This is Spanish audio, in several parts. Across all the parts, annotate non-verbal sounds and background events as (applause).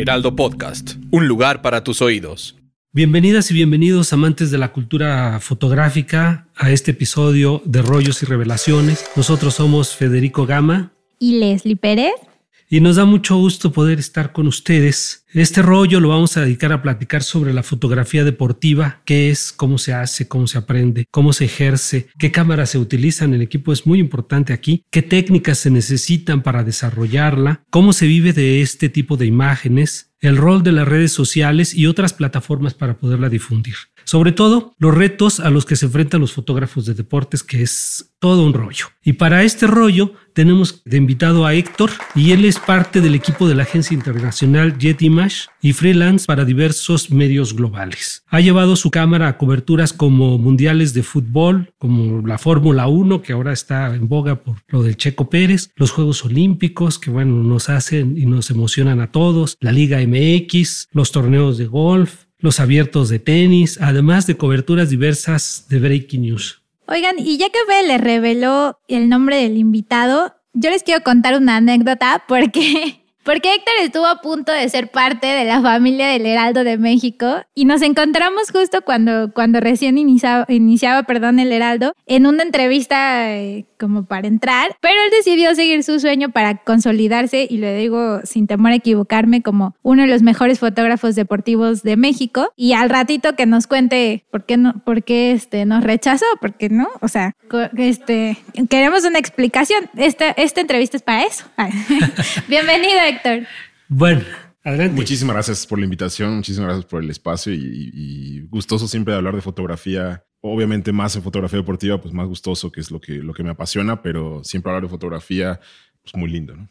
Heraldo Podcast, un lugar para tus oídos. Bienvenidas y bienvenidos amantes de la cultura fotográfica a este episodio de Rollos y Revelaciones. Nosotros somos Federico Gama y Leslie Pérez y nos da mucho gusto poder estar con ustedes. Este rollo lo vamos a dedicar a platicar sobre la fotografía deportiva, qué es, cómo se hace, cómo se aprende, cómo se ejerce, qué cámaras se utilizan. El equipo es muy importante aquí, qué técnicas se necesitan para desarrollarla, cómo se vive de este tipo de imágenes, el rol de las redes sociales y otras plataformas para poderla difundir. Sobre todo, los retos a los que se enfrentan los fotógrafos de deportes, que es todo un rollo. Y para este rollo tenemos de invitado a Héctor y él es parte del equipo de la agencia internacional Jet Image y freelance para diversos medios globales. Ha llevado su cámara a coberturas como mundiales de fútbol, como la Fórmula 1, que ahora está en boga por lo del Checo Pérez, los Juegos Olímpicos, que bueno, nos hacen y nos emocionan a todos, la Liga MX, los torneos de golf, los abiertos de tenis, además de coberturas diversas de Breaking News. Oigan, y ya que Bel le reveló el nombre del invitado, yo les quiero contar una anécdota porque porque Héctor estuvo a punto de ser parte de la familia del Heraldo de México y nos encontramos justo cuando, cuando recién iniciaba, iniciaba perdón, el Heraldo en una entrevista eh, como para entrar, pero él decidió seguir su sueño para consolidarse y le digo sin temor a equivocarme como uno de los mejores fotógrafos deportivos de México y al ratito que nos cuente por qué no, por qué este nos rechazó, porque no, o sea, este queremos una explicación. Esta, esta entrevista es para eso. (laughs) Bienvenido Héctor. Bueno, Adelante. Muchísimas gracias por la invitación, muchísimas gracias por el espacio y, gustoso siempre de hablar de fotografía. Obviamente más en fotografía deportiva, pues más gustoso, que es lo que, lo que me apasiona, pero siempre hablar de fotografía, pues muy lindo, ¿no?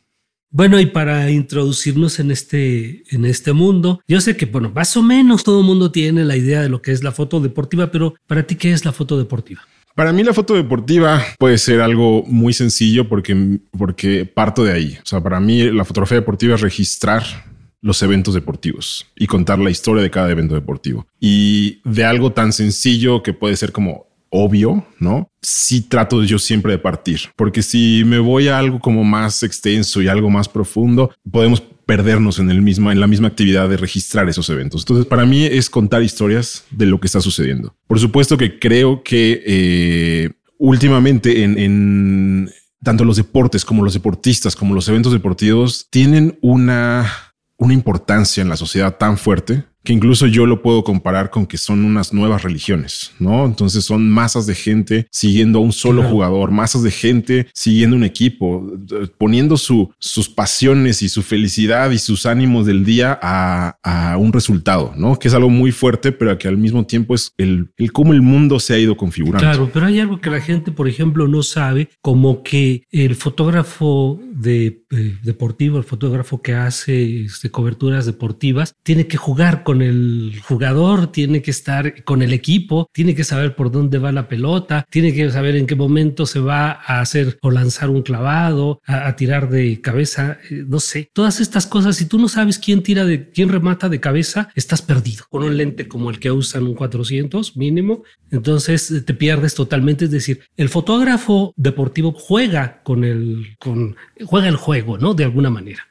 Bueno, y para introducirnos en este, en este mundo, yo sé que, bueno, más o menos todo el mundo tiene la idea de lo que es la foto deportiva, pero para ti, ¿qué es la foto deportiva? Para mí la foto deportiva puede ser algo muy sencillo porque, porque parto de ahí. O sea, para mí la fotografía deportiva es registrar los eventos deportivos y contar la historia de cada evento deportivo. Y de algo tan sencillo que puede ser como obvio, ¿no? Sí trato yo siempre de partir, porque si me voy a algo como más extenso y algo más profundo, podemos perdernos en el mismo, en la misma actividad de registrar esos eventos. Entonces, para mí es contar historias de lo que está sucediendo. Por supuesto que creo que eh, últimamente en tanto los deportes como los deportistas, como los eventos deportivos, tienen una una importancia en la sociedad tan fuerte que incluso yo lo puedo comparar con que son unas nuevas religiones, ¿no? Entonces son masas de gente siguiendo a un solo jugador, masas de gente siguiendo un equipo, poniendo su, sus pasiones y su felicidad y sus ánimos del día a, un resultado, ¿no? Que es algo muy fuerte, pero que al mismo tiempo es el, el cómo el mundo se ha ido configurando. Claro, pero hay algo que la gente, por ejemplo, no sabe, como que el fotógrafo de, eh, deportivo, el fotógrafo que hace este, coberturas deportivas, tiene que jugar con el jugador, tiene que estar con el equipo, tiene que saber por dónde va la pelota, tiene que saber en qué momento se va a hacer o lanzar un clavado, a, tirar de cabeza, eh, no sé, todas estas cosas. Si tú no sabes quién tira de, quién remata de cabeza, estás perdido. Con un lente como el que usan un 400 mínimo, entonces eh, te pierdes totalmente. Es decir, el fotógrafo deportivo juega con el, con, juega el juego, ¿no? De alguna manera.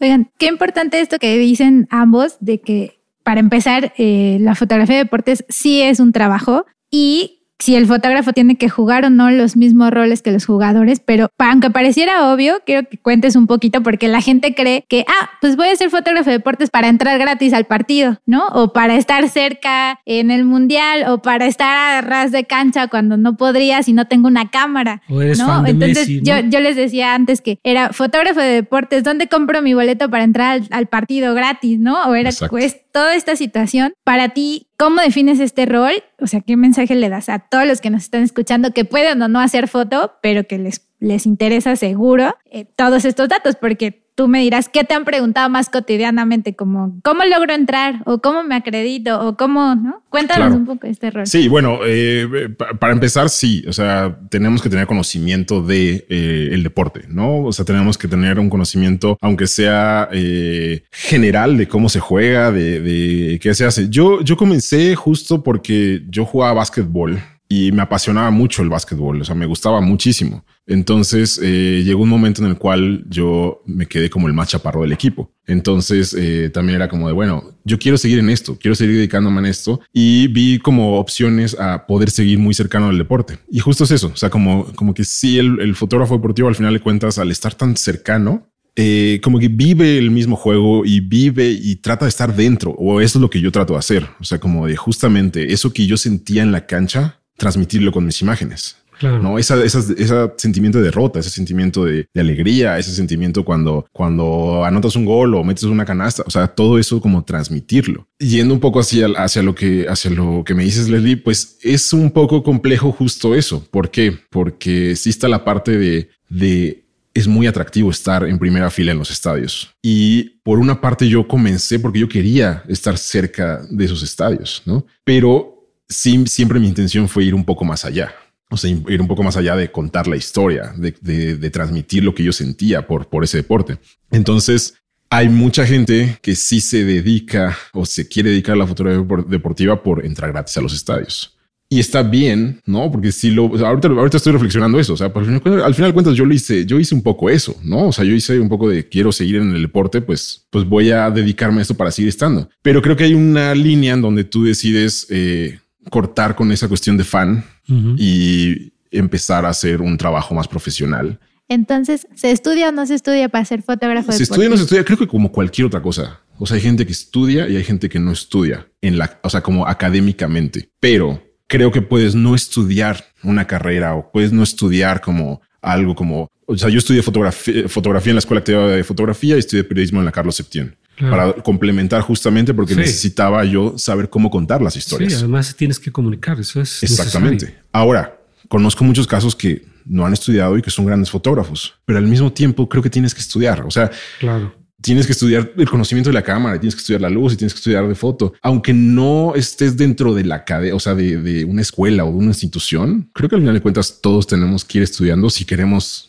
Oigan, qué importante esto que dicen ambos de que para empezar, eh, la fotografía de deportes sí es un trabajo y si el fotógrafo tiene que jugar o no los mismos roles que los jugadores, pero aunque pareciera obvio, quiero que cuentes un poquito porque la gente cree que, ah, pues voy a ser fotógrafo de deportes para entrar gratis al partido, ¿no? O para estar cerca en el mundial o para estar a ras de cancha cuando no podría si no tengo una cámara. ¿no? Entonces Yo, yo, les decía antes que era fotógrafo de deportes, ¿dónde compro mi boleto para entrar al, partido gratis, ¿no? O era pues toda esta situación. Para ti, ¿Cómo defines este rol? O sea, ¿qué mensaje le das a todos los que nos están escuchando que pueden o no hacer foto, pero que les, les interesa seguro eh, todos estos datos? Porque tú me dirás, ¿qué te han preguntado más cotidianamente? Como, ¿cómo logro entrar? ¿O cómo me acredito? ¿O cómo, no? Cuéntanos un poco este rol. Sí, bueno, eh, para empezar, sí, o sea, tenemos que tener conocimiento de eh, el deporte, ¿no? O sea, tenemos que tener un conocimiento, aunque sea eh, general, de cómo se juega, de, de, qué se hace. Yo, yo comencé justo porque yo jugaba básquetbol y me apasionaba mucho el básquetbol, o sea, me gustaba muchísimo. Entonces eh, llegó un momento en el cual yo me quedé como el más chaparro del equipo. Entonces eh, también era como de, bueno, yo quiero seguir en esto, quiero seguir dedicándome a esto y vi como opciones a poder seguir muy cercano al deporte. Y justo es eso, o sea, como, como que sí, el, el fotógrafo deportivo al final de cuentas, al estar tan cercano, eh, como que vive el mismo juego y vive y trata de estar dentro, o eso es lo que yo trato de hacer. O sea, como de justamente eso que yo sentía en la cancha, transmitirlo con mis imágenes. No, esa, esa, ese sentimiento de derrota, ese sentimiento de, de, alegría, ese sentimiento cuando, cuando anotas un gol o metes una canasta, o sea, todo eso como transmitirlo. Yendo un poco hacia, hacia lo que, hacia lo que me dices, Leslie, pues es un poco complejo justo eso. ¿Por qué? Porque sí está la parte de, de es muy atractivo estar en primera fila en los estadios. Y por una parte yo comencé porque yo quería estar cerca de esos estadios, ¿no? Pero sí, siempre mi intención fue ir un poco más allá. O sea, ir un poco más allá de contar la historia, de, de, transmitir lo que yo sentía por, por ese deporte. Entonces, hay mucha gente que sí se dedica o se quiere dedicar a la fotografía deportiva por entrar gratis a los estadios. Y está bien, ¿no? Porque si lo... Ahorita, ahorita estoy reflexionando eso. O sea, pues, al final de cuentas yo lo hice, yo hice un poco eso, ¿no? O sea, yo hice un poco de quiero seguir en el deporte, pues, pues voy a dedicarme a esto para seguir estando. Pero creo que hay una línea en donde tú decides... Eh, cortar con esa cuestión de fan uh -huh. y empezar a hacer un trabajo más profesional. Entonces, ¿se estudia o no se estudia para ser fotógrafo? Se estudia o no se estudia, creo que como cualquier otra cosa. O sea, hay gente que estudia y hay gente que no estudia en la, o sea, como académicamente, pero creo que puedes no estudiar una carrera o puedes no estudiar como algo como, o sea, yo estudié fotografía, fotografía en la Escuela Activa de Fotografía y estudié periodismo en la Carlos Septién. Claro. para complementar justamente porque sí. necesitaba yo saber cómo contar las historias. Sí, además tienes que comunicar, eso es exactamente. Necesario. Ahora, conozco muchos casos que no han estudiado y que son grandes fotógrafos, pero al mismo tiempo creo que tienes que estudiar, o sea, claro. tienes que estudiar el conocimiento de la cámara, tienes que estudiar la luz y tienes que estudiar de foto, aunque no estés dentro de la cadena, o sea, de, de una escuela o de una institución. Creo que al final de cuentas todos tenemos que ir estudiando si queremos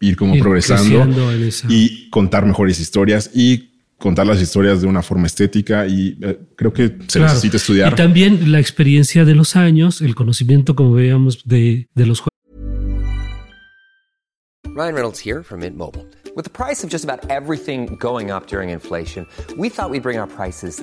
ir como ir progresando y contar mejores historias y contar las historias de una forma estética y eh, creo que se claro. necesita estudiar. Y también la experiencia de los años, el conocimiento, como veíamos, de, de los juegos. Ryan Reynolds here from Mint Mobile. With the price of just about everything going up during inflation, we thought we'd bring our prices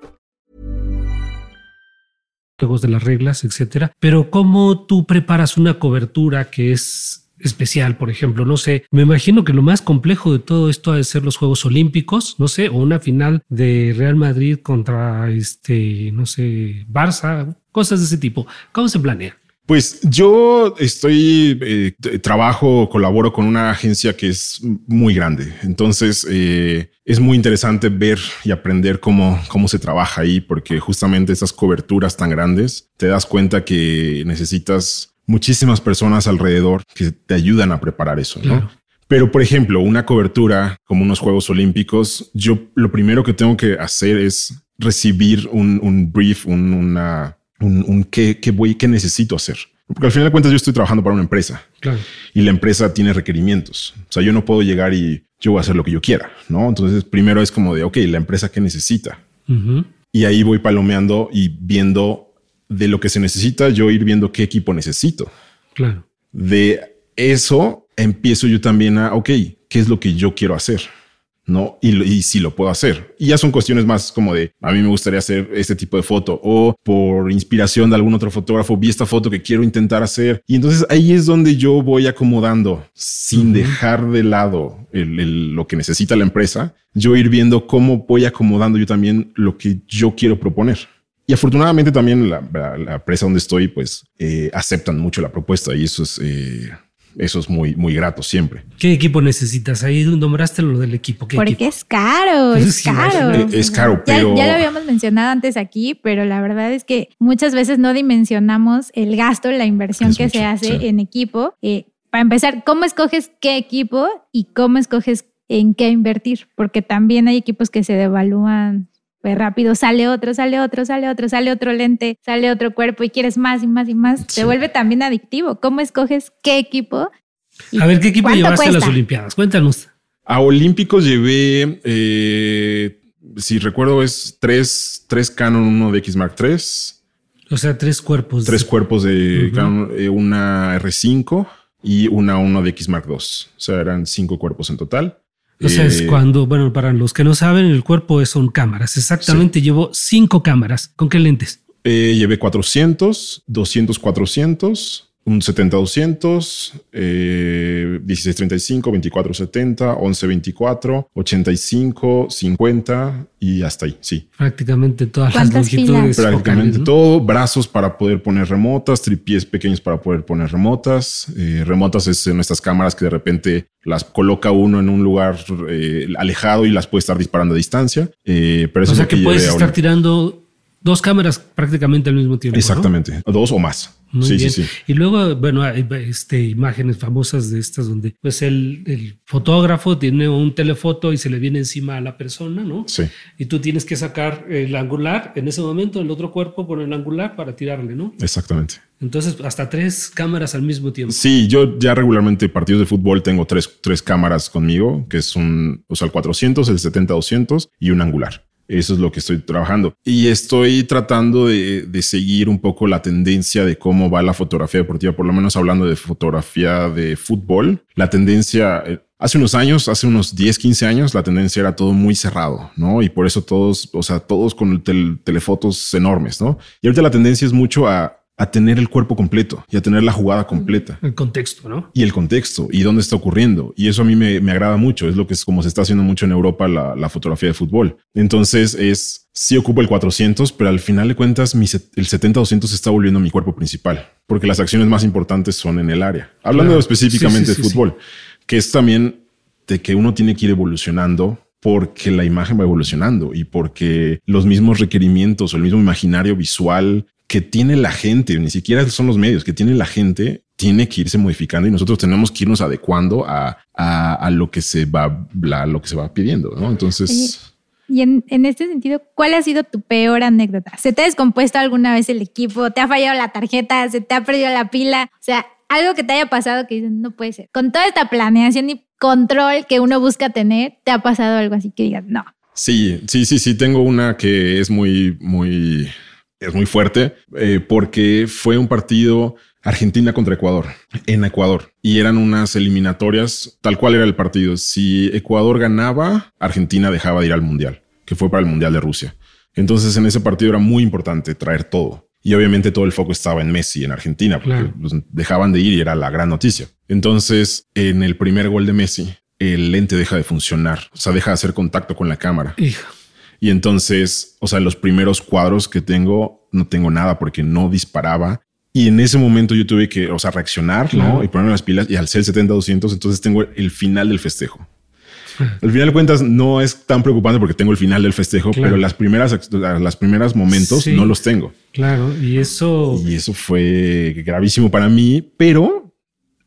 Juegos de las reglas, etcétera. Pero cómo tú preparas una cobertura que es especial, por ejemplo, no sé, me imagino que lo más complejo de todo esto ha de ser los Juegos Olímpicos, no sé, o una final de Real Madrid contra este, no sé, Barça, cosas de ese tipo. ¿Cómo se planea? Pues yo estoy, eh, trabajo, colaboro con una agencia que es muy grande. Entonces eh, es muy interesante ver y aprender cómo, cómo se trabaja ahí, porque justamente esas coberturas tan grandes te das cuenta que necesitas muchísimas personas alrededor que te ayudan a preparar eso, ¿no? Claro. Pero, por ejemplo, una cobertura como unos Juegos Olímpicos, yo lo primero que tengo que hacer es recibir un, un brief, un, una, un, un qué, qué, voy, qué necesito hacer. Porque al final de cuentas yo estoy trabajando para una empresa claro. y la empresa tiene requerimientos. O sea, yo no puedo llegar y yo voy a hacer lo que yo quiera, ¿no? Entonces, primero es como de, ok, la empresa qué necesita. Uh -huh. Y ahí voy palomeando y viendo de lo que se necesita, yo ir viendo qué equipo necesito. Claro. De eso empiezo yo también a, ok, ¿qué es lo que yo quiero hacer? ¿No? Y, y si lo puedo hacer. Y ya son cuestiones más como de, a mí me gustaría hacer este tipo de foto o por inspiración de algún otro fotógrafo, vi esta foto que quiero intentar hacer. Y entonces ahí es donde yo voy acomodando sin uh -huh. dejar de lado el, el, lo que necesita la empresa, yo ir viendo cómo voy acomodando yo también lo que yo quiero proponer. Y afortunadamente también la, la, la empresa donde estoy, pues eh, aceptan mucho la propuesta y eso es... Eh, eso es muy, muy grato siempre. ¿Qué equipo necesitas? Ahí nombraste lo del equipo. ¿Qué Porque equipo? es caro, (laughs) es Sí, caro. Es, es caro, Ya, pero... ya lo habíamos mencionado antes aquí, pero la verdad es que muchas veces no dimensionamos el gasto, la inversión Es que mucho, se hace sí. en equipo. Eh, para empezar, ¿cómo escoges qué equipo y cómo escoges en qué invertir, porque también hay equipos que se devalúan pues rápido, sale otro, sale otro, sale otro, sale otro lente, sale otro cuerpo y quieres más y más y más, se vuelve también adictivo. ¿Cómo escoges qué equipo? A ver, ¿qué equipo llevaste a las Olimpiadas? Cuéntanos. A Olímpicos llevé, eh, si recuerdo, es tres, tres Canon, uno de X Mark III. O sea, tres cuerpos. Tres cuerpos de Canon, eh, una R5 y una uno de X Mark II. O sea, eran cinco cuerpos en total. O sea, es eh, cuando, bueno, para los que no saben, el cuerpo son cámaras. Exactamente, llevo cinco cámaras. ¿Con qué lentes? Eh, llevé 400, 200, 400, un 70-200, eh, 16-35, 24-70, 11-24, 85, 50 y hasta ahí, sí. Prácticamente todas las longitudes. Prácticamente todo. Brazos para poder poner remotas, tripies pequeños para poder poner remotas. Eh, remotas es en estas cámaras que de repente las coloca uno en un lugar eh, alejado y las puede estar disparando a distancia. Eh, pero eso o sea que, puedes estar tirando dos cámaras prácticamente al mismo tiempo. Exactamente, dos o más sí, sí, sí. Y luego, bueno, hay este, imágenes famosas de estas donde pues el, el, fotógrafo tiene un telefoto y se le viene encima a la persona, ¿no? Sí. Y tú tienes que sacar el angular en ese momento, el otro cuerpo con el angular para tirarle, ¿no? Exactamente. Entonces, hasta tres cámaras al mismo tiempo. Sí, yo ya regularmente partidos de fútbol tengo tres, tres cámaras conmigo, que es un, o sea, el 400, el 70-200 y un angular. Eso es lo que estoy trabajando. Y estoy tratando de, seguir un poco la tendencia de cómo va la fotografía deportiva, por lo menos hablando de fotografía de fútbol. La tendencia, eh, hace unos años, hace unos 10, 15 años, la tendencia era todo muy cerrado, ¿no? Y por eso todos, o sea, todos con telefotos enormes, ¿no? Y ahorita la tendencia es mucho a a tener el cuerpo completo y a tener la jugada completa. El contexto, ¿no? Y el contexto y dónde está ocurriendo. Y eso a mí me, agrada mucho. Es lo que es como se está haciendo mucho en Europa la, fotografía de fútbol. Entonces es, sí ocupo el 400, pero al final de cuentas mi, el 70-200 se está volviendo mi cuerpo principal, porque las acciones más importantes son en el área. Hablando específicamente de fútbol, que es también de que uno tiene que ir evolucionando porque la imagen va evolucionando y porque los mismos requerimientos o el mismo imaginario visual que tiene la gente, ni siquiera son los medios, que tiene la gente, tiene que irse modificando y nosotros tenemos que irnos adecuando a, a, lo que se va, lo que se va pidiendo, ¿no? Entonces... Y en, en, este sentido, ¿cuál ha sido tu peor anécdota? ¿Se te ha descompuesto alguna vez el equipo? ¿Te ha fallado la tarjeta? ¿Se te ha perdido la pila? O sea, algo que te haya pasado que dicen, no puede ser. Con toda esta planeación y control que uno busca tener, ¿te ha pasado algo así que digas, no? Sí, sí, sí, sí. Tengo una que es muy, muy es muy fuerte eh, porque fue un partido Argentina contra Ecuador en Ecuador y eran unas eliminatorias tal cual era el partido. Si Ecuador ganaba, Argentina dejaba de ir al mundial, que fue para el mundial de Rusia. Entonces en ese partido era muy importante traer todo. Y obviamente todo el foco estaba en Messi, en Argentina, porque dejaban de ir y era la gran noticia. Entonces, en el primer gol de Messi, el lente deja de funcionar, o sea, deja de hacer contacto con la cámara. Hijo. Y entonces, o sea, los primeros cuadros que tengo, no tengo nada porque no disparaba. Y en ese momento yo tuve que, o sea, reaccionar, ¿no? Y ponerme las pilas y al ser 70-200, entonces tengo el final del festejo. Al final de cuentas no es tan preocupante porque tengo el final del festejo, pero las primeras, las primeras momentos no los tengo. Claro, y eso... Y eso fue gravísimo para mí, pero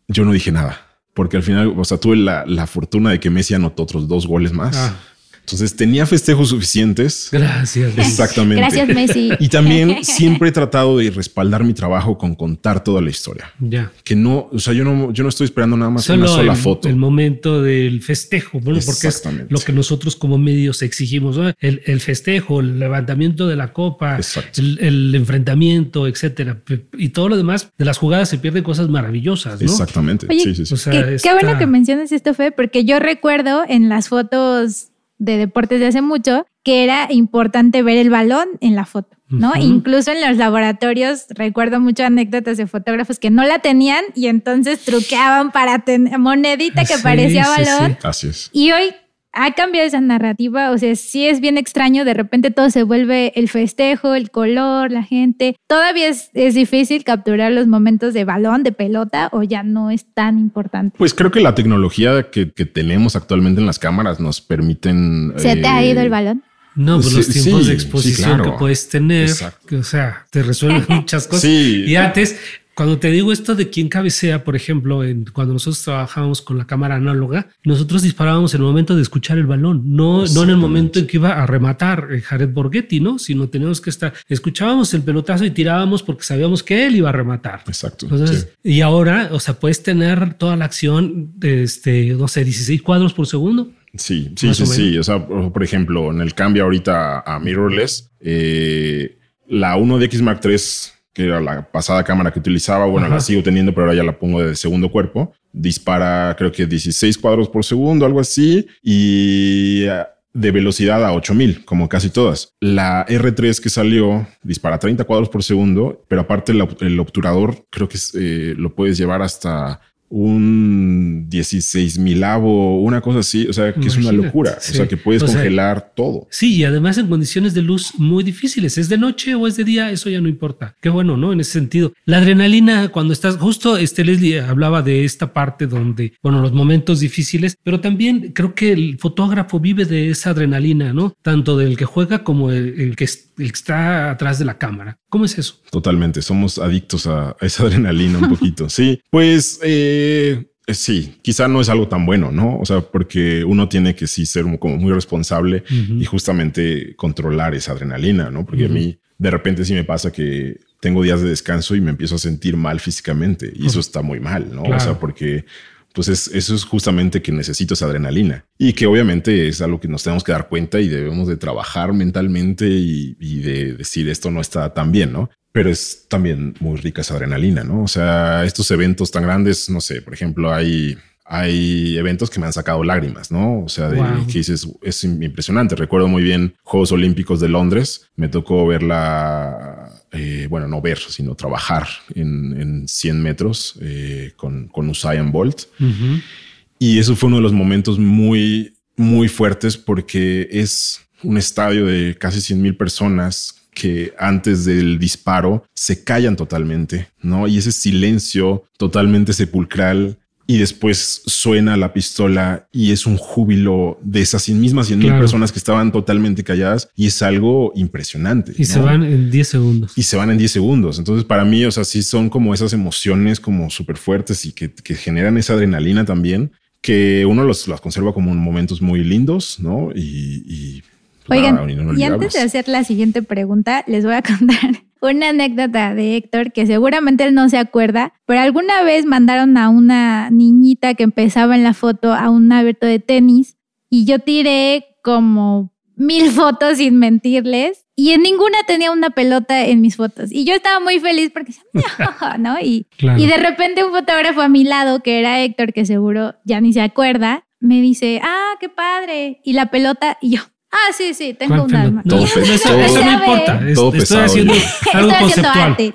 yo no dije nada, porque al final, o sea, tuve la, la fortuna de que Messi anotó otros dos goles más. Ah. Entonces tenía festejos suficientes. Gracias. Exactamente. Gracias, Messi. Y también (laughs) siempre he tratado de respaldar mi trabajo con contar toda la historia. Ya. Que no, o sea, yo no, yo no estoy esperando nada más una sola foto. El momento del festejo, bueno, porque es lo que nosotros como medios exigimos, el, festejo, el levantamiento de la copa, el, enfrentamiento, etcétera. Y todo lo demás de las jugadas se pierden cosas maravillosas. ¿no? Exactamente. sí, sí, sí. qué, qué bueno que menciones esto, Fe, porque yo recuerdo en las fotos de deportes de hace mucho, que era importante ver el balón en la foto, ¿no? Incluso en los laboratorios, recuerdo muchas anécdotas de fotógrafos que no la tenían y entonces truqueaban para tener monedita que parecía balón. Así es. Y hoy ha cambiado esa narrativa, o sea, sí es bien extraño, de repente todo se vuelve el festejo, el color, la gente. Todavía es, difícil capturar los momentos de balón, de pelota, o ya no es tan importante. Pues creo que la tecnología que, tenemos actualmente en las cámaras nos permiten... ¿Se te ha ido el eh, balón? No, pues los tiempos de exposición que puedes tener, o sea, te resuelven (laughs) muchas cosas. Y antes Cuando te digo esto de quién cabecea, por ejemplo, en, cuando nosotros trabajábamos con la cámara análoga, nosotros disparábamos en el momento de escuchar el balón, no, no en el momento en que iba a rematar eh, Jared Borghetti, ¿no? Sino teníamos que estar, escuchábamos el pelotazo y tirábamos porque sabíamos que él iba a rematar. Exacto. Entonces, Y ahora, o sea, puedes tener toda la acción de, este, no sé, 16 cuadros por segundo. Sí, sí, sí, sí. O sea, por ejemplo, en el cambio ahorita a mirrorless, eh, la 1DX Mark III que era la pasada cámara que utilizaba. Bueno, la sigo teniendo, pero ahora ya la pongo de segundo cuerpo. Dispara, creo que 16 cuadros por segundo, algo así. Y eh, de velocidad a 8000, como casi todas. La R3 que salió dispara 30 cuadros por segundo, pero aparte el, obturador creo que eh, lo puedes llevar hasta un 16 milavo, una cosa así, o sea, que es una locura, o sea, que puedes congelar todo. Sí, y además en condiciones de luz muy difíciles, es de noche o es de día, eso ya no importa. Qué bueno, ¿no? En ese sentido. La adrenalina, cuando estás, justo este Leslie hablaba de esta parte donde, bueno, los momentos difíciles, pero también creo que el fotógrafo vive de esa adrenalina, ¿no? Tanto del que juega como el, que, el que está atrás de la cámara. ¿Cómo es eso? Totalmente, somos adictos a, esa adrenalina un poquito. Sí, pues... Eh, eh, sí, quizá no es algo tan bueno, ¿no? O sea, porque uno tiene que sí ser como muy responsable y justamente controlar esa adrenalina, ¿no? Porque a mí de repente sí me pasa que tengo días de descanso y me empiezo a sentir mal físicamente y eso está muy mal, ¿no? O sea, porque pues eso es justamente que necesito esa adrenalina y que obviamente es algo que nos tenemos que dar cuenta y debemos de trabajar mentalmente y, y de decir esto no está tan bien, ¿no? pero es también muy rica esa adrenalina, ¿no? O sea, estos eventos tan grandes, no sé, por ejemplo, hay, hay eventos que me han sacado lágrimas, ¿no? O sea, de, que dices, es impresionante. Recuerdo muy bien Juegos Olímpicos de Londres, me tocó verla, eh, bueno, no ver, sino trabajar en, en 100 metros eh, con, con Usain Bolt. Y eso fue uno de los momentos muy, muy fuertes porque es un estadio de casi 100 mil personas que antes del disparo se callan totalmente, ¿no? Y ese silencio totalmente sepulcral y después suena la pistola y es un júbilo de esas mismas 100 mil personas que estaban totalmente calladas y es algo impresionante. Y se van en 10 segundos. Y se van en 10 segundos. Entonces para mí, o sea, sí son como esas emociones como súper fuertes y que, generan esa adrenalina también que uno los, las conserva como momentos muy lindos, ¿no? y Oigan, y antes de hacer la siguiente pregunta, les voy a (laughs) contar una anécdota de Héctor que seguramente él no se acuerda, pero alguna vez mandaron a una niñita que empezaba en la foto a un abierto de tenis y yo tiré como mil (laughs) fotos sin mentirles y en ninguna tenía una pelota en mis fotos. Y yo estaba muy feliz porque, (laughs) ¿no? Y, y de repente un fotógrafo a mi lado, que era Héctor, que seguro ya ni se acuerda, me dice, ah, qué padre. Y la pelota, y yo, Ah, sí, sí, tengo un alma. (laughs) No, eso, no importa. estoy haciendo algo conceptual. (laughs) y me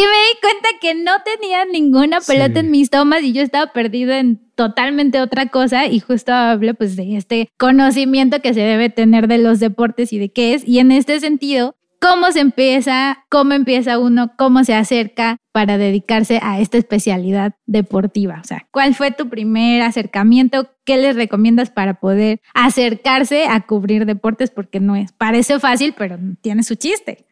di cuenta que no tenía ninguna pelota en mis tomas y yo estaba perdido en totalmente otra cosa y justo hablo pues de este conocimiento que se debe tener de los deportes y de qué es y en este sentido cómo se empieza, cómo empieza uno, cómo se acerca para dedicarse a esta especialidad deportiva. O sea, ¿cuál fue tu primer acercamiento? ¿Qué les recomiendas para poder acercarse a cubrir deportes? Porque no es, parece fácil, pero tiene su chiste.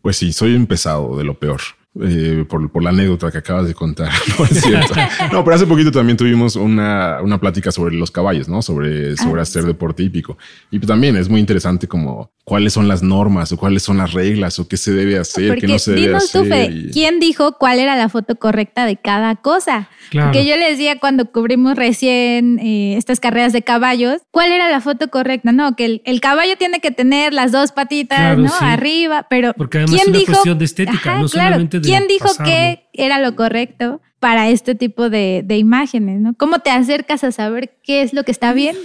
Pues sí, soy un pesado de lo peor. Eh, por, la anécdota que acabas de contar. (laughs) No es cierto. no, pero hace poquito también tuvimos una, una plática sobre los caballos, ¿no? Sobre, sobre ah, hacer deporte hípico. Y también es muy interesante como cuáles son las normas o cuáles son las reglas o qué se debe hacer, qué no se debe hacer. ¿quién dijo cuál era la foto correcta de cada cosa? Porque yo les decía cuando cubrimos recién eh, estas carreras de caballos, ¿cuál era la foto correcta? No, que el, caballo tiene que tener las dos patitas, ¿no? Arriba, pero Porque además ¿quién es una dijo? cuestión de estética, no solamente de ¿Quién dijo que era lo correcto para este tipo de, imágenes? ¿no? ¿Cómo te acercas a saber qué es lo que está bien?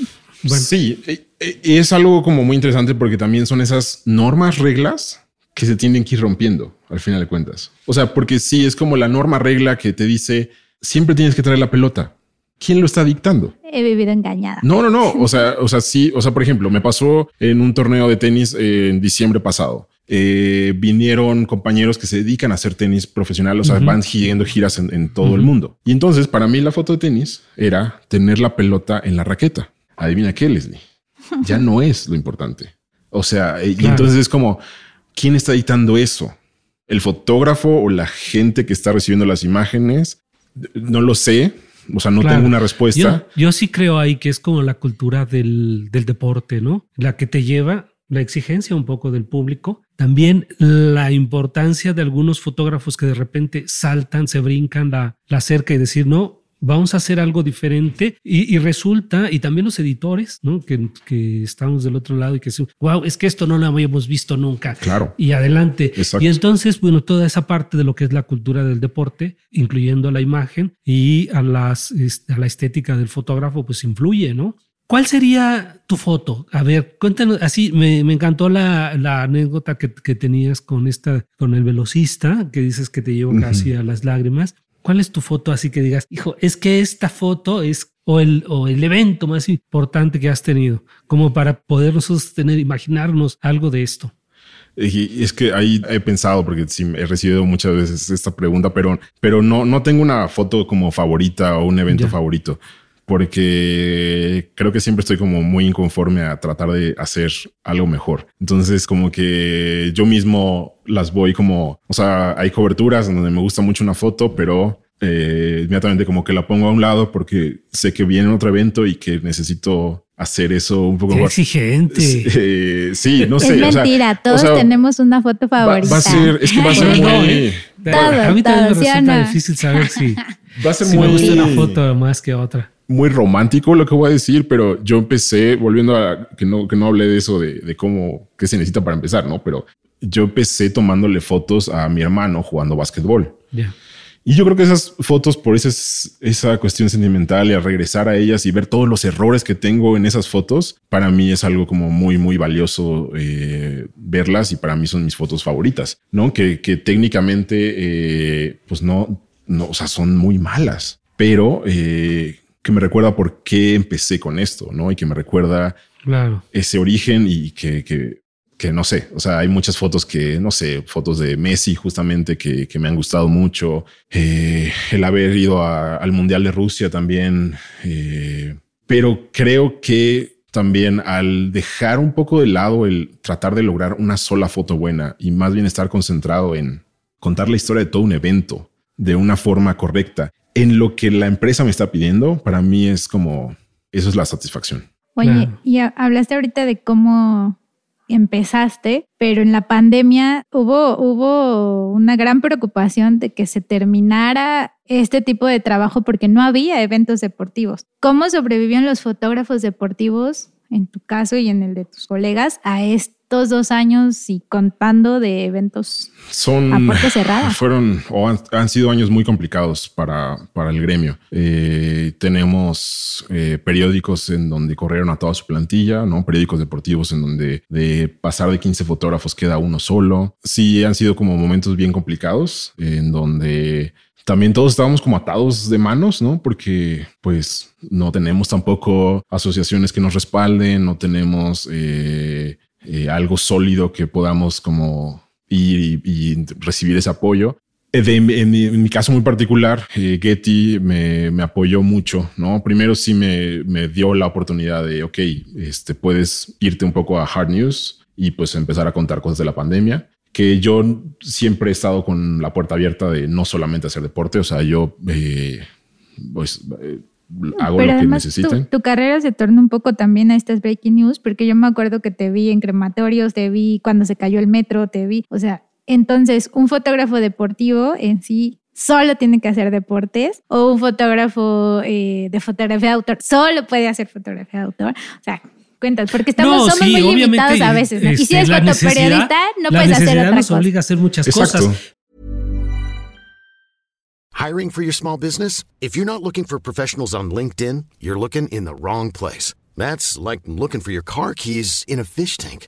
Sí, eh, eh, es algo como muy interesante porque también son esas normas, reglas que se tienen que ir rompiendo al final de cuentas. O sea, porque sí, es como la norma regla que te dice siempre tienes que traer la pelota. ¿Quién lo está dictando? He vivido engañada. No, no, no. (laughs) O sea, o sea, sí. O sea, por ejemplo, me pasó en un torneo de tenis en diciembre pasado. Eh, vinieron compañeros que se dedican a hacer tenis profesional, o sea, van siguiendo giras en, todo el mundo. Y entonces, para mí, la foto de tenis era tener la pelota en la raqueta. Adivina qué, Leslie. (laughs) Ya no es lo importante. O sea, y entonces es como, ¿quién está editando eso? el fotógrafo o la gente que está recibiendo las imágenes, no lo sé. O sea, no Claro. tengo una respuesta. Yo, yo sí creo ahí que es como la cultura del, del deporte, ¿no? La que te lleva la exigencia un poco del público, también la importancia de algunos fotógrafos que de repente saltan, se brincan la, la cerca y decir, no, vamos a hacer algo diferente y, y resulta, y también los editores, ¿no? Que, que estamos del otro lado y que decimos, wow, es que esto no lo habíamos visto nunca. Claro. Y adelante. Exacto. Y entonces, bueno, toda esa parte de lo que es la cultura del deporte, incluyendo la imagen y a, las, este, a la estética del fotógrafo, pues influye, ¿no? ¿Cuál sería tu foto? A ver, cuéntanos, así me, me encantó la, la anécdota que, que tenías con esta, con el velocista, que dices que te llevó Ujú. casi a las lágrimas. ¿Cuál es tu foto así que digas, hijo, es que esta foto es o el, o el evento más importante que has tenido, como para poder nosotros tener, imaginarnos algo de esto? Y es que ahí he pensado, porque sí he recibido muchas veces esta pregunta, pero, pero no, no tengo una foto como favorita o un evento Ya. favorito, porque creo que siempre estoy como muy inconforme a tratar de hacer algo mejor. Entonces, como que yo mismo las voy como, o sea, hay coberturas en donde me gusta mucho una foto, pero eh, inmediatamente como que la pongo a un lado porque sé que viene otro evento y que necesito hacer eso un poco más. exigente. Eh, sí, (laughs) no es sé. o sea, mentira, o todos sea, tenemos una foto favorita. va a ser, es que va a ser no, muy, ¿eh? Todo, a mí también me todo, ¿sí o resulta no? difícil saber si, va a ser si muy, me gusta una foto más que otra. Muy romántico lo que voy a decir, pero yo empecé volviendo a que no, que no hablé de eso, de, de cómo, qué se necesita para empezar, ¿no? Pero yo empecé tomándole fotos a mi hermano jugando básquetbol. Ya. Y yo creo que esas fotos, por esa, esa cuestión sentimental y al regresar a ellas y ver todos los errores que tengo en esas fotos, para mí es algo como muy, muy valioso eh, verlas y para mí son mis fotos favoritas, ¿no? Que, que técnicamente, eh, pues no, no, o sea, son muy malas, pero eh, que me recuerda por qué empecé con esto, ¿no? Y que me recuerda Claro. ese origen y que, que, que no sé, o sea, hay muchas fotos que, no sé, fotos de Messi justamente que, que me han gustado mucho, Eh, el haber ido a- al Mundial de Rusia también, eh, pero creo que también al dejar un poco de lado el tratar de lograr una sola foto buena y más bien estar concentrado en contar la historia de todo un evento de una forma correcta, en lo que la empresa me está pidiendo, para mí es como, eso es la satisfacción. Oye, Claro. y ha- hablaste ahorita de cómo empezaste, pero en la pandemia hubo, hubo una gran preocupación de que se terminara este tipo de trabajo porque no había eventos deportivos. ¿Cómo sobrevivieron los fotógrafos deportivos, en tu caso y en el de tus colegas, a estos dos años y contando de eventos? Son A puerta cerrada. (laughs) Fueron o han, han sido años muy complicados para, para el gremio. Eh, tenemos eh, periódicos en donde corrieron a toda su plantilla, no periódicos deportivos en donde de pasar de 15 fotógrafos queda uno solo. Sí, han sido como momentos bien complicados en donde también todos estábamos como atados de manos, ¿no? Porque pues no tenemos tampoco asociaciones que nos respalden, no tenemos eh, eh, algo sólido que podamos como ir y, recibir ese apoyo. Eh, en, mi, caso muy particular, Getty me, me apoyó mucho, ¿no? Primero sí me, me dio la oportunidad de, ok, este, puedes irte un poco a Hard News y pues empezar a contar cosas de la pandemia que yo siempre he estado con la puerta abierta de no solamente hacer deporte, o sea, yo eh, pues eh, hago Pero lo que tu, necesiten. tu carrera se torna un poco también a estas breaking news, porque yo me acuerdo que te vi en crematorios, te vi cuando se cayó el metro, te vi, o sea, entonces un fotógrafo deportivo en sí solo tiene que hacer deportes o un fotógrafo eh, de fotografía de autor solo puede hacer fotografía de autor, o sea, cuentas, porque estamos, No, somos sí, muy limitados a veces, ¿no? y si eres fotoperiodista, no puedes hacer otra nos cosa. obliga a hacer muchas Exacto. cosas. Hiring for your small business? If you're not looking for professionals on LinkedIn, you're looking in the wrong place. That's like looking for your car keys in a fish tank.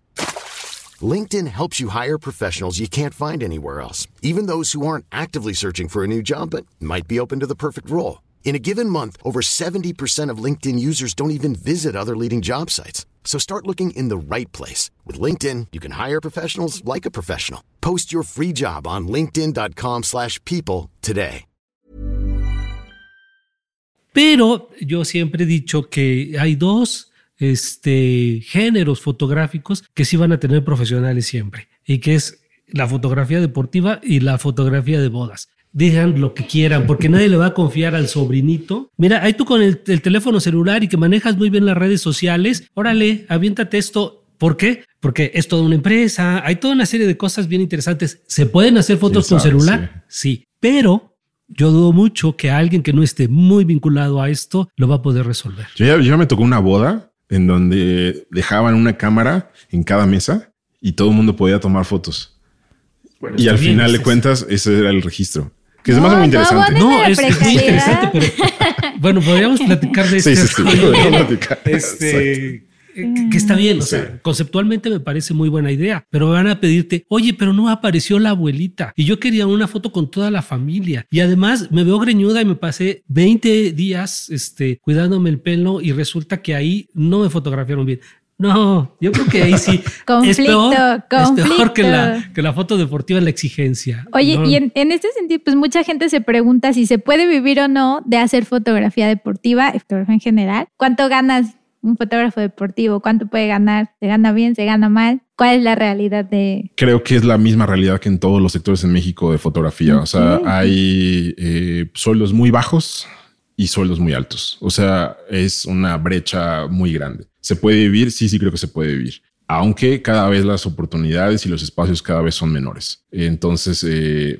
LinkedIn helps you hire professionals you can't find anywhere else, even those who aren't actively searching for a new job but might be open to the perfect role. In a given month, over 70% of LinkedIn users don't even visit other leading job sites. So start looking in the right place. With LinkedIn, you can hire professionals like a professional. Post your free job on linkedin.com/people slash people today. Pero yo siempre he dicho que hay dos este, géneros fotográficos que sí van a tener profesionales siempre y que es la fotografía deportiva y la fotografía de bodas. Digan lo que quieran, porque nadie le va a confiar al sobrinito. Mira, ahí tú con el, el teléfono celular y que manejas muy bien las redes sociales, órale, aviéntate esto. ¿Por qué? Porque es toda una empresa, hay toda una serie de cosas bien interesantes. ¿Se pueden hacer fotos ¿Quién con sabe? celular? Sí, pero yo dudo mucho que alguien que no esté muy vinculado a esto lo va a poder resolver. Yo ya, ya me tocó una boda en donde dejaban una cámara en cada mesa y todo el mundo podía tomar fotos. y al bien, final de cuentas, ese era el registro. Que se No, me hace muy no, interesante. No, la es, es muy interesante, pero bueno, podríamos platicar de Sí, este sí, sí. podríamos platicar. Este, eh, que, que está bien, o sea, conceptualmente me parece muy buena idea, pero van a pedirte, oye, pero no apareció la abuelita y yo quería una foto con toda la familia y además me veo greñuda y me pasé 20 días este, cuidándome el pelo y resulta que ahí no me fotografiaron bien. No, yo creo que ahí sí (laughs) es Conflicto, peor, es peor que la, que la foto deportiva en la exigencia. Oye, No, y en, en este sentido, pues mucha gente se pregunta si se puede vivir o no de hacer fotografía deportiva, y fotografía en general. ¿Cuánto ganas un fotógrafo deportivo? ¿Cuánto puede ganar? ¿Se gana bien? ¿Se gana mal? ¿Cuál es la realidad de...? Creo que es la misma realidad que en todos los sectores en México de fotografía. O sea, hay eh, sueldos muy bajos y sueldos muy altos. O sea, es una brecha muy grande. ¿Se puede vivir? Sí, sí creo que se puede vivir. Aunque cada vez las oportunidades y los espacios cada vez son menores. Entonces, eh,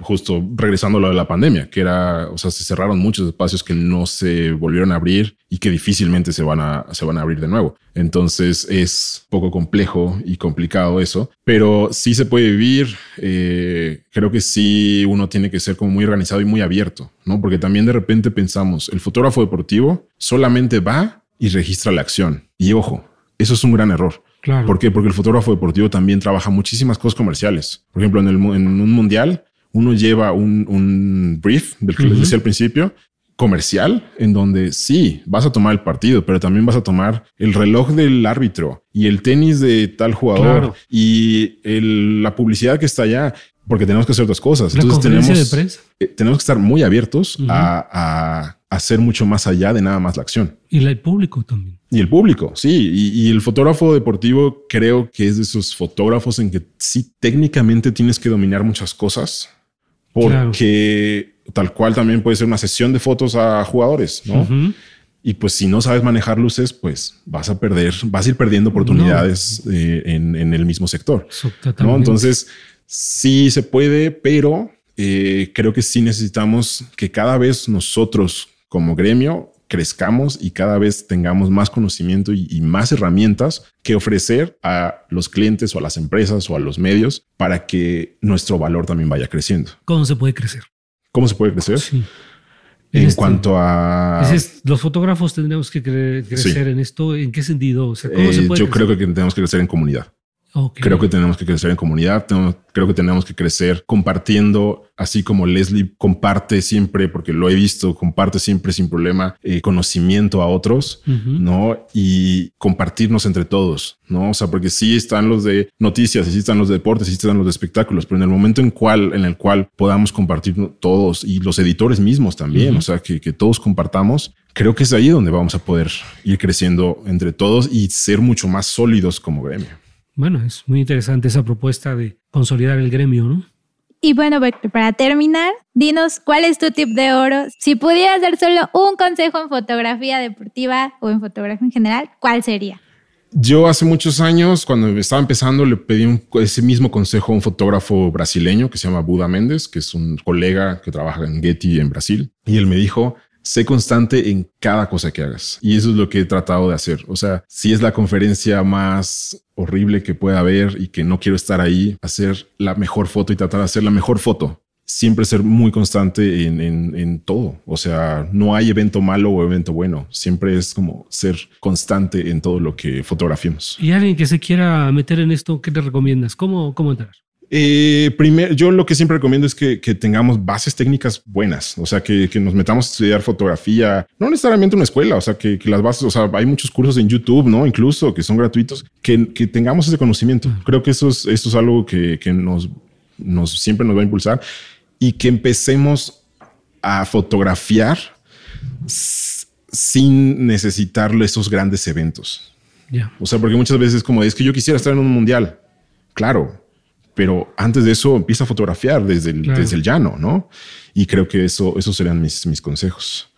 justo regresando a de la pandemia, que era, o sea, se cerraron muchos espacios que no se volvieron a abrir y que difícilmente se van a, se van a abrir de nuevo. Entonces es poco complejo y complicado eso, pero sí se puede vivir. Eh, creo que sí uno tiene que ser como muy organizado y muy abierto, ¿no? Porque también de repente pensamos, el fotógrafo deportivo solamente va y registra la acción. Y ojo, eso es un gran error. Claro. ¿Por qué? Porque el fotógrafo deportivo también trabaja muchísimas cosas comerciales. Por ejemplo, en, el, en un mundial, uno lleva un, un brief del que les decía al principio, comercial, en donde sí, vas a tomar el partido, pero también vas a tomar el reloj del árbitro y el tenis de tal jugador Claro. y el- la publicidad que está allá, porque tenemos que hacer otras cosas. La Entonces tenemos, de prensa. eh, tenemos que estar muy abiertos Ujú. a, a hacer mucho más allá de nada más la acción. Y el público también. Y el público, sí. Y, y el fotógrafo deportivo creo que es de esos fotógrafos en que sí técnicamente tienes que dominar muchas cosas porque tal cual también puede ser una sesión de fotos a jugadores, ¿no? Ujú. Y pues si no sabes manejar luces, pues vas a perder, vas a ir perdiendo oportunidades eh, en, en el mismo sector. ¿no? Entonces, sí se puede, pero eh, creo que sí necesitamos que cada vez nosotros como gremio crezcamos y cada vez tengamos más conocimiento y, y más herramientas que ofrecer a los clientes o a las empresas o a los medios para que nuestro valor también vaya creciendo. ¿Cómo se puede crecer? ¿Cómo se puede crecer? Sí. En Este- cuanto a... Es- los fotógrafos tendremos que cre- crecer en esto. ¿En qué sentido? O sea, ¿cómo eh, se puede yo crecer? creo que tenemos que crecer en comunidad. Ok. Creo que tenemos que crecer en comunidad. tenemos- creo que tenemos que crecer compartiendo, así como Leslie comparte siempre, porque lo he visto, comparte siempre sin problema eh, conocimiento a otros, Ujú. no? Y compartirnos entre todos, no? O sea, porque sí están los de noticias, sí están los de deportes, sí están los de espectáculos, pero en el momento en cual, en el cual podamos compartir todos y los editores mismos también, Ujú. o sea, que, que todos compartamos, creo que es ahí donde vamos a poder ir creciendo entre todos y ser mucho más sólidos como gremio. Bueno, es muy interesante esa propuesta de consolidar el gremio, ¿no? Y bueno, para terminar, dinos cuál es tu tip de oro. Si pudieras dar solo un consejo en fotografía deportiva o en fotografía en general, ¿cuál sería? Yo hace muchos años, cuando estaba empezando, le pedí un- ese mismo consejo a un fotógrafo brasileño que se llama Buda Méndez, que es un colega que trabaja en Getty en Brasil. Y él me dijo, sé constante en cada cosa que hagas. Y eso es lo que he tratado de hacer. O sea, si es la conferencia más horrible que pueda haber y que no quiero estar ahí, hacer la mejor foto y tratar de hacer la mejor foto. Siempre ser muy constante en, en- en todo. O sea, no hay evento malo o evento bueno. Siempre es como ser constante en todo lo que fotografiemos. Y alguien que se quiera meter en esto, ¿qué te recomiendas? ¿Cómo, cómo entrar? Eh, primero, yo lo que siempre recomiendo es que, que tengamos bases técnicas buenas, o sea, que, que nos metamos a estudiar fotografía, no necesariamente una escuela, o sea, que, que las bases, o sea, hay muchos cursos en YouTube, ¿no? Incluso que son gratuitos, que, tengamos ese conocimiento. Creo que eso es, esto es algo que, nos, nos siempre nos va a impulsar y que empecemos a fotografiar sin necesitar esos grandes eventos. Ya. O sea, porque muchas veces como es que yo quisiera estar en un mundial. Claro, pero antes de eso empieza a fotografiar desde el, desde el llano, ¿no? Y creo que eso, esos serían mis, mis consejos.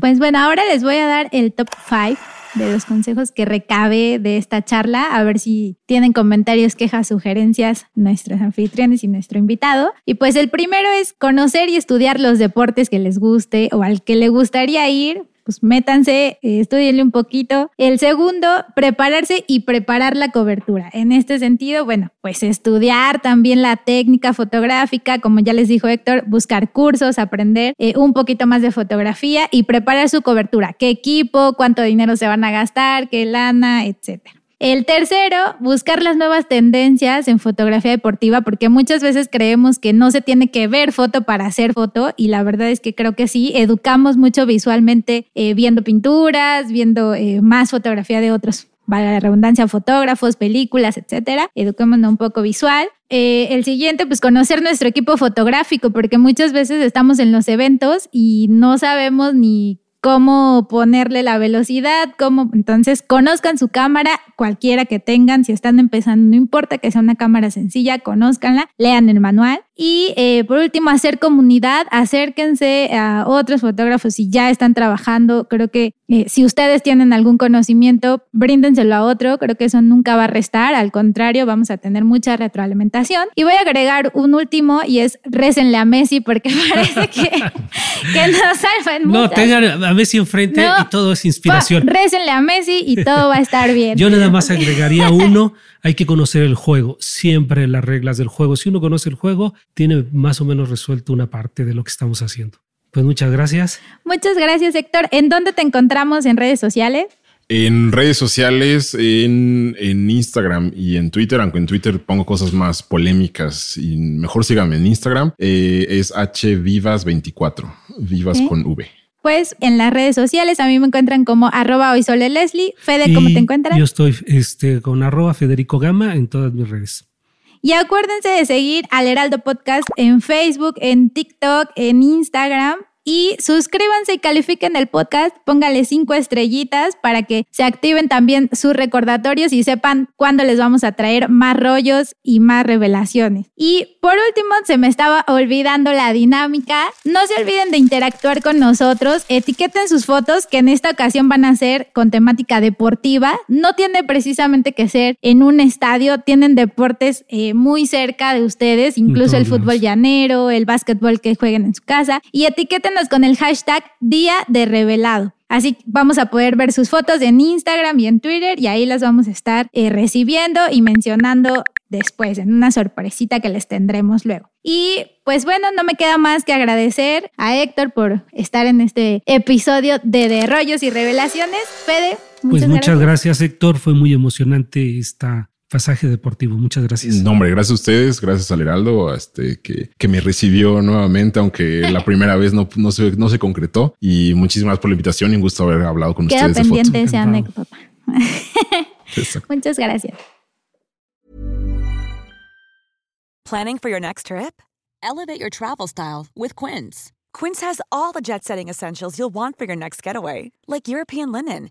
Pues bueno, ahora les voy a dar el top 5 de los consejos que recabe de esta charla, a ver si tienen comentarios, quejas, sugerencias nuestros anfitriones y nuestro invitado. Y pues el primero es conocer y estudiar los deportes que les guste o al que le gustaría ir pues métanse, eh, estudienle un poquito. El segundo, prepararse y preparar la cobertura. En este sentido, bueno, pues estudiar también la técnica fotográfica, como ya les dijo Héctor, buscar cursos, aprender eh, un poquito más de fotografía y preparar su cobertura. ¿Qué equipo? ¿Cuánto dinero se van a gastar? ¿Qué lana? Etcétera. El tercero, buscar las nuevas tendencias en fotografía deportiva, porque muchas veces creemos que no se tiene que ver foto para hacer foto y la verdad es que creo que sí, educamos mucho visualmente eh, viendo pinturas, viendo eh, más fotografía de otros valga la redundancia, fotógrafos, películas, etcétera. Eduquémonos un poco visual. Eh, el siguiente, pues conocer nuestro equipo fotográfico, porque muchas veces estamos en los eventos y no sabemos ni cómo ponerle la velocidad, cómo, entonces conozcan su cámara, cualquiera que tengan, si están empezando, no importa que sea una cámara sencilla, conózcanla, lean el manual. Y eh, por último, hacer comunidad, acérquense a otros fotógrafos si ya están trabajando. Creo que eh, si ustedes tienen algún conocimiento, bríndenselo a otro. Creo que eso nunca va a restar. Al contrario, vamos a tener mucha retroalimentación. Y voy a agregar un último y es récenle a Messi porque (laughs) parece que, que nos salvan No, tengan a Messi enfrente y todo es inspiración. Récenle a Messi y todo va a estar bien. Yo nada más agregaría (laughs) uno. Hay que conocer el juego, siempre las reglas del juego. Si uno conoce el juego, tiene más o menos resuelto una parte de lo que estamos haciendo. Pues muchas gracias. Muchas gracias, Héctor. ¿En dónde te encontramos en redes sociales? En redes sociales, en, Instagram y en Twitter, aunque en Twitter pongo cosas más polémicas y mejor síganme en Instagram, eh, es hvivas24, vivas con V. Pues en las redes sociales a mí me encuentran como arroba hoy Leslie. Fede, ¿cómo te encuentras? Yo estoy este, con arroba Federico Gama en todas mis redes. Y acuérdense de seguir al Heraldo Podcast en Facebook, en TikTok, en Instagram y suscríbanse y califiquen el podcast, póngale cinco estrellitas para que se activen también sus recordatorios y sepan cuándo les vamos a traer más rollos y más revelaciones. Y por último, se me estaba olvidando la dinámica. No se olviden de interactuar con nosotros, etiqueten sus fotos que en esta ocasión van a ser con temática deportiva. No tiene precisamente que ser en un estadio, tienen deportes eh, muy cerca de ustedes, incluso el fútbol llanero, el básquetbol que jueguen en su casa y etiqueten con el hashtag Día de Revelado. Así vamos a poder ver sus fotos en Instagram y en Twitter y ahí las vamos a estar eh, recibiendo y mencionando después en una sorpresita que les tendremos luego. Y pues bueno, no me queda más que agradecer a Héctor por estar en este episodio de De Rollos y Revelaciones. Fede, muchas pues muchas gracias Héctor, fue muy emocionante esta pasaje deportivo. Muchas gracias. No, hombre, gracias a ustedes, gracias al Heraldo, este, que, que me recibió nuevamente, aunque (laughs) la primera vez no, no, se, no se concretó. Y muchísimas gracias por la invitación y un gusto haber hablado con Queda ustedes. pendiente esa anécdota. (laughs) Muchas gracias. Planning for your next trip? Elevate your travel style with Quince. Quince has all the jet setting essentials you'll want for your next getaway, like European linen